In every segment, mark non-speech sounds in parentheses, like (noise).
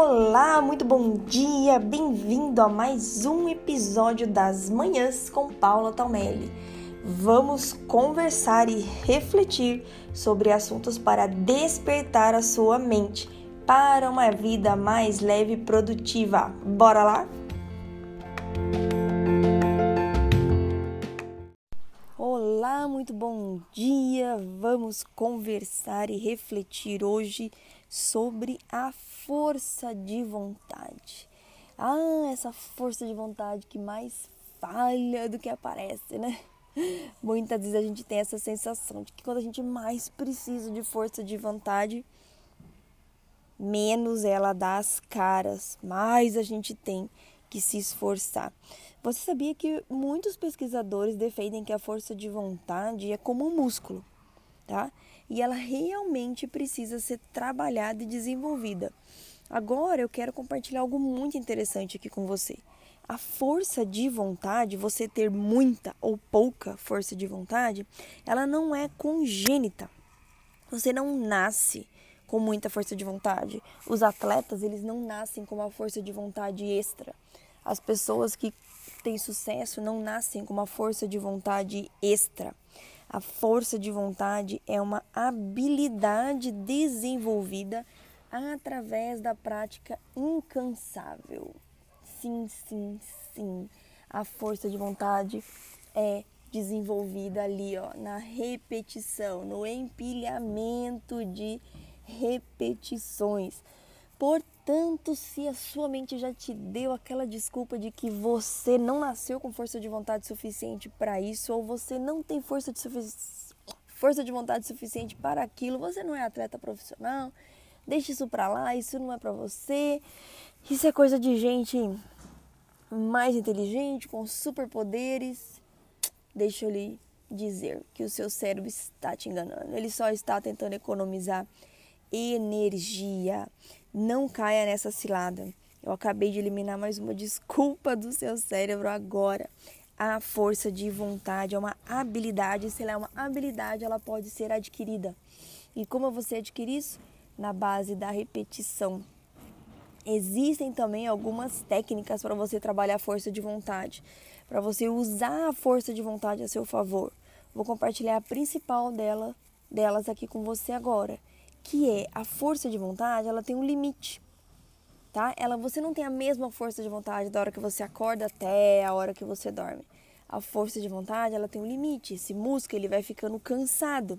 Olá, muito bom dia, bem-vindo a mais um episódio das Manhãs com Paula Talmelli. Vamos conversar e refletir sobre assuntos para despertar a sua mente para uma vida mais leve e produtiva. Bora lá? Olá, muito bom dia. Vamos conversar e refletir hoje sobre a força de vontade. Ah, essa força de vontade que mais falha do que aparece, né? (laughs) Muitas vezes a gente tem essa sensação de que quando a gente mais precisa de força de vontade, menos ela dá as caras, mais a gente tem que se esforçar. Você sabia que muitos pesquisadores defendem que a força de vontade é como um músculo, tá? E ela realmente precisa ser trabalhada e desenvolvida. Agora eu quero compartilhar algo muito interessante aqui com você. A força de vontade, você ter muita ou pouca força de vontade, ela não é congênita. Você não nasce com muita força de vontade. Os atletas, eles não nascem com uma força de vontade extra. As pessoas que têm sucesso não nascem com uma força de vontade extra. A força de vontade é uma habilidade desenvolvida através da prática incansável. Sim, sim, sim. A força de vontade é desenvolvida ali, ó, na repetição, no empilhamento de repetições. Portanto, se a sua mente já te deu aquela desculpa de que você não nasceu com força de vontade suficiente para isso, ou você não tem força de, força de vontade suficiente para aquilo, você não é atleta profissional, deixe isso para lá, isso não é para você. Isso é coisa de gente mais inteligente, com superpoderes. Deixa eu lhe dizer que o seu cérebro está te enganando. Ele só está tentando economizar energia. Não caia nessa cilada. Eu acabei de eliminar mais uma desculpa do seu cérebro agora. A força de vontade é uma habilidade. Se ela é uma habilidade, ela pode ser adquirida. E como você adquire isso? Na base da repetição. Existem também algumas técnicas para você trabalhar a força de vontade, para você usar a força de vontade a seu favor. Vou compartilhar a principal dela, delas aqui com você agora, que é a força de vontade, ela tem um limite. Tá? Ela você não tem a mesma força de vontade da hora que você acorda até a hora que você dorme. A força de vontade, ela tem um limite. Esse músculo ele vai ficando cansado.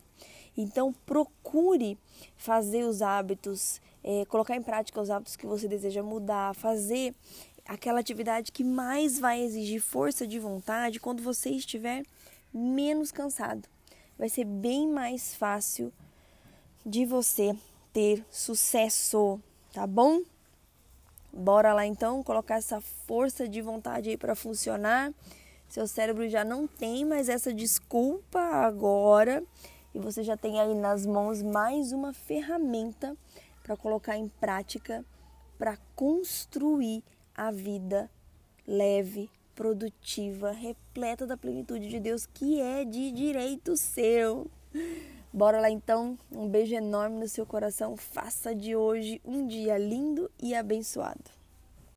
Então procure fazer os hábitos é, colocar em prática os hábitos que você deseja mudar, fazer aquela atividade que mais vai exigir força de vontade quando você estiver menos cansado. Vai ser bem mais fácil de você ter sucesso, tá bom? Bora lá então colocar essa força de vontade aí para funcionar. Seu cérebro já não tem mais essa desculpa agora e você já tem aí nas mãos mais uma ferramenta para colocar em prática, para construir a vida leve, produtiva, repleta da plenitude de Deus que é de direito seu. Bora lá então, um beijo enorme no seu coração. Faça de hoje um dia lindo e abençoado.